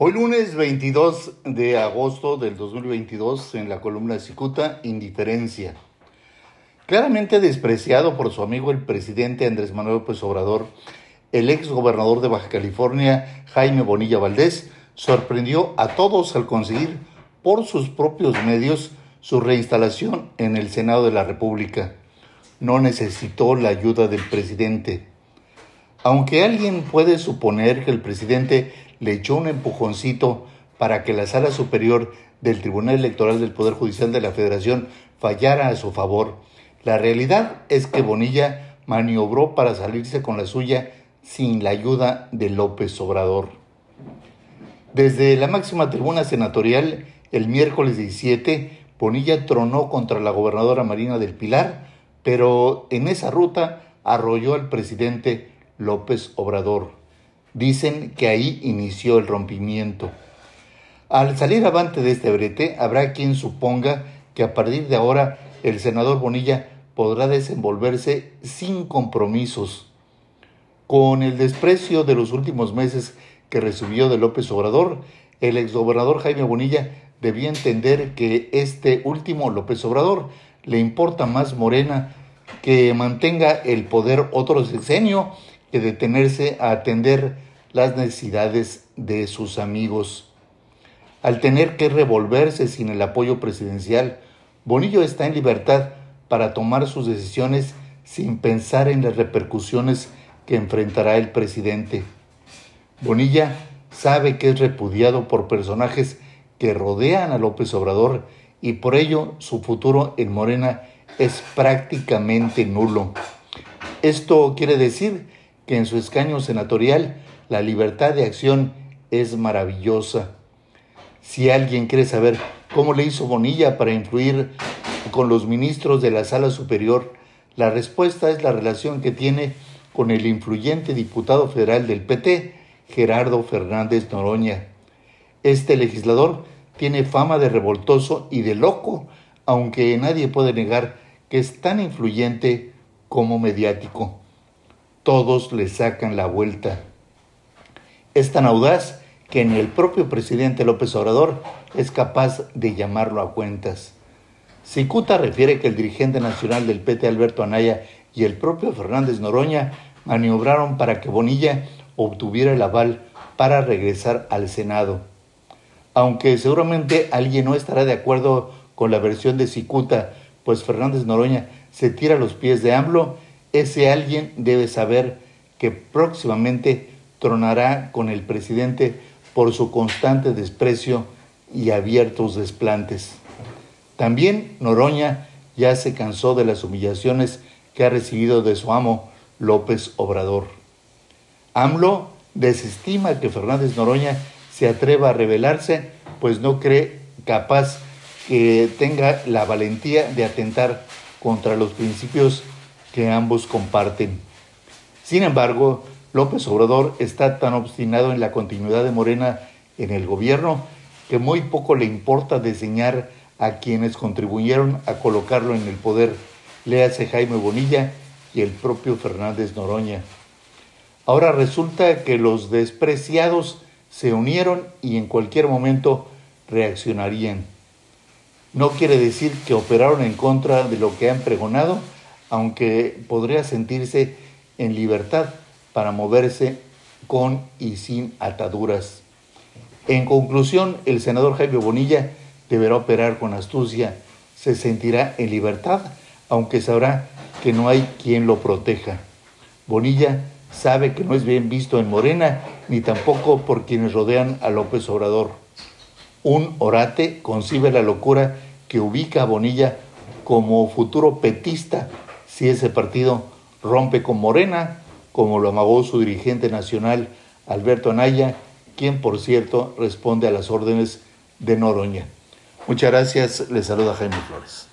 Hoy lunes 22 de agosto del 2022 en la columna Cicuta, Indiferencia. Claramente despreciado por su amigo el presidente Andrés Manuel López Obrador, el ex gobernador de Baja California, Jaime Bonilla Valdés, sorprendió a todos al conseguir por sus propios medios su reinstalación en el Senado de la República. No necesitó la ayuda del presidente. Aunque alguien puede suponer que el presidente le echó un empujoncito para que la sala superior del Tribunal Electoral del Poder Judicial de la Federación fallara a su favor. La realidad es que Bonilla maniobró para salirse con la suya sin la ayuda de López Obrador. Desde la máxima tribuna senatorial, el miércoles 17, Bonilla tronó contra la gobernadora Marina del Pilar, pero en esa ruta arrolló al presidente López Obrador. Dicen que ahí inició el rompimiento. Al salir avante de este brete, habrá quien suponga que a partir de ahora el senador Bonilla podrá desenvolverse sin compromisos. Con el desprecio de los últimos meses que recibió de López Obrador, el exgobernador Jaime Bonilla debía entender que este último López Obrador le importa más Morena que mantenga el poder otro sexenio que detenerse a atender las necesidades de sus amigos. Al tener que revolverse sin el apoyo presidencial, Bonillo está en libertad para tomar sus decisiones sin pensar en las repercusiones que enfrentará el presidente. Bonilla sabe que es repudiado por personajes que rodean a López Obrador y por ello su futuro en Morena es prácticamente nulo. Esto quiere decir que en su escaño senatorial la libertad de acción es maravillosa. Si alguien quiere saber cómo le hizo Bonilla para influir con los ministros de la Sala Superior, la respuesta es la relación que tiene con el influyente diputado federal del PT, Gerardo Fernández Noroña. Este legislador tiene fama de revoltoso y de loco, aunque nadie puede negar que es tan influyente como mediático. Todos le sacan la vuelta. Es tan audaz que ni el propio presidente López Obrador es capaz de llamarlo a cuentas. Cicuta refiere que el dirigente nacional del PT Alberto Anaya y el propio Fernández Noroña maniobraron para que Bonilla obtuviera el aval para regresar al Senado. Aunque seguramente alguien no estará de acuerdo con la versión de Cicuta, pues Fernández Noroña se tira los pies de AMLO, ese alguien debe saber que próximamente tronará con el presidente por su constante desprecio y abiertos desplantes. También Noroña ya se cansó de las humillaciones que ha recibido de su amo López Obrador. AMLO desestima que Fernández Noroña se atreva a rebelarse, pues no cree capaz que tenga la valentía de atentar contra los principios que ambos comparten. Sin embargo, López Obrador está tan obstinado en la continuidad de Morena en el gobierno que muy poco le importa diseñar a quienes contribuyeron a colocarlo en el poder, léase Jaime Bonilla y el propio Fernández Noroña. Ahora resulta que los despreciados se unieron y en cualquier momento reaccionarían. No quiere decir que operaron en contra de lo que han pregonado, aunque podría sentirse en libertad para moverse con y sin ataduras. En conclusión, el senador Jaime Bonilla deberá operar con astucia, se sentirá en libertad, aunque sabrá que no hay quien lo proteja. Bonilla sabe que no es bien visto en Morena, ni tampoco por quienes rodean a López Obrador. Un orate concibe la locura que ubica a Bonilla como futuro petista si ese partido rompe con Morena como lo amagó su dirigente nacional Alberto Anaya, quien por cierto responde a las órdenes de Noroña. Muchas gracias, le saluda Jaime Flores.